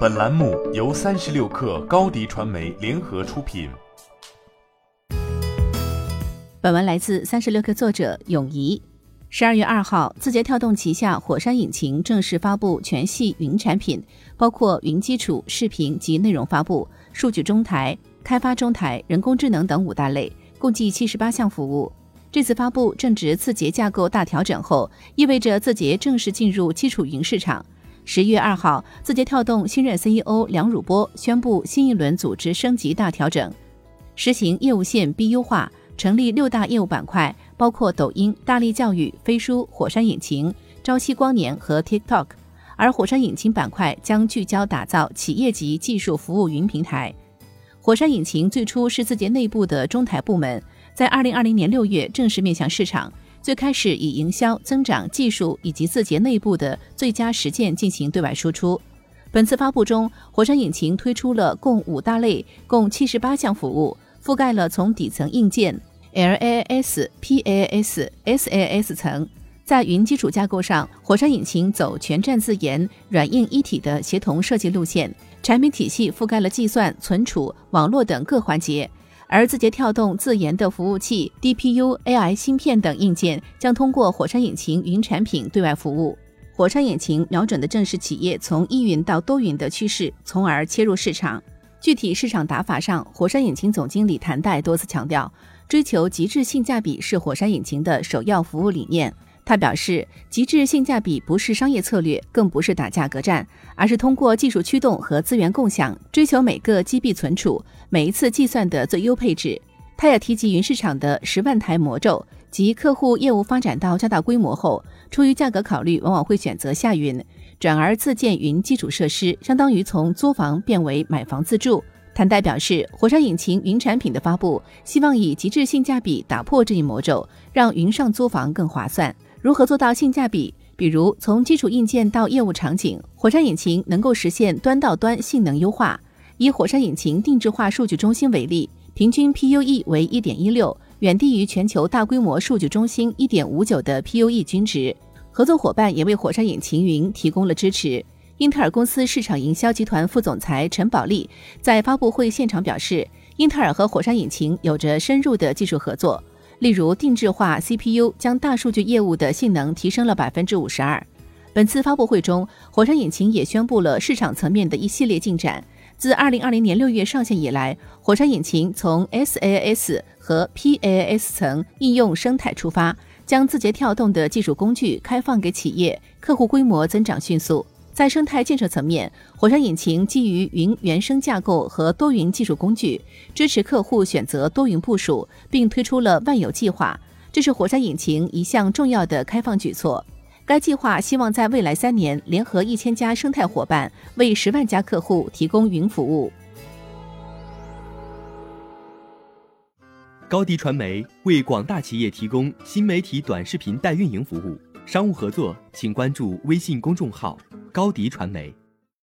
本栏目由三十六氪高低传媒联合出品。本文来自三十六氪作者永怡。十二月二号，字节跳动旗下火山引擎正式发布全系云产品，包括云基础、视频及内容发布、数据中台、开发中台、人工智能等五大类，共计七十八项服务。这次发布正值字节架构大调整后，意味着字节正式进入基础云市场。十一月二号，字节跳动新任 CEO 梁汝波宣布新一轮组织升级大调整，实行业务线 BU 化，成立六大业务板块，包括抖音、大力教育、飞书、火山引擎、朝夕光年和 TikTok。而火山引擎板块将聚焦打造企业级技术服务云平台。火山引擎最初是字节内部的中台部门，在二零二零年六月正式面向市场。最开始以营销、增长、技术以及字节内部的最佳实践进行对外输出。本次发布中，火山引擎推出了共五大类、共七十八项服务，覆盖了从底层硬件 LAS、PAS、SAS 层。在云基础架构上，火山引擎走全站自研、软硬一体的协同设计路线，产品体系覆盖了计算、存储、网络等各环节。而字节跳动自研的服务器、DPU、AI 芯片等硬件将通过火山引擎云产品对外服务。火山引擎瞄准的正是企业从一云到多云的趋势，从而切入市场。具体市场打法上，火山引擎总经理谭代多次强调，追求极致性价比是火山引擎的首要服务理念。他表示，极致性价比不是商业策略，更不是打价格战，而是通过技术驱动和资源共享，追求每个 GB 存储、每一次计算的最优配置。他也提及云市场的十万台魔咒，即客户业务发展到较大规模后，出于价格考虑，往往会选择下云，转而自建云基础设施，相当于从租房变为买房自住。谭代表示，火山引擎云产品的发布，希望以极致性价比打破这一魔咒，让云上租房更划算。如何做到性价比？比如从基础硬件到业务场景，火山引擎能够实现端到端性能优化。以火山引擎定制化数据中心为例，平均 PUE 为一点一六，远低于全球大规模数据中心一点五九的 PUE 均值。合作伙伴也为火山引擎云提供了支持。英特尔公司市场营销集团副总裁陈宝利在发布会现场表示，英特尔和火山引擎有着深入的技术合作。例如，定制化 CPU 将大数据业务的性能提升了百分之五十二。本次发布会中，火山引擎也宣布了市场层面的一系列进展。自二零二零年六月上线以来，火山引擎从 SaaS 和 PaaS 层应用生态出发，将字节跳动的技术工具开放给企业，客户规模增长迅速。在生态建设层面，火山引擎基于云原生架构和多云技术工具，支持客户选择多云部署，并推出了万有计划，这是火山引擎一项重要的开放举措。该计划希望在未来三年，联合一千家生态伙伴，为十万家客户提供云服务。高迪传媒为广大企业提供新媒体短视频代运营服务，商务合作请关注微信公众号。高迪传媒。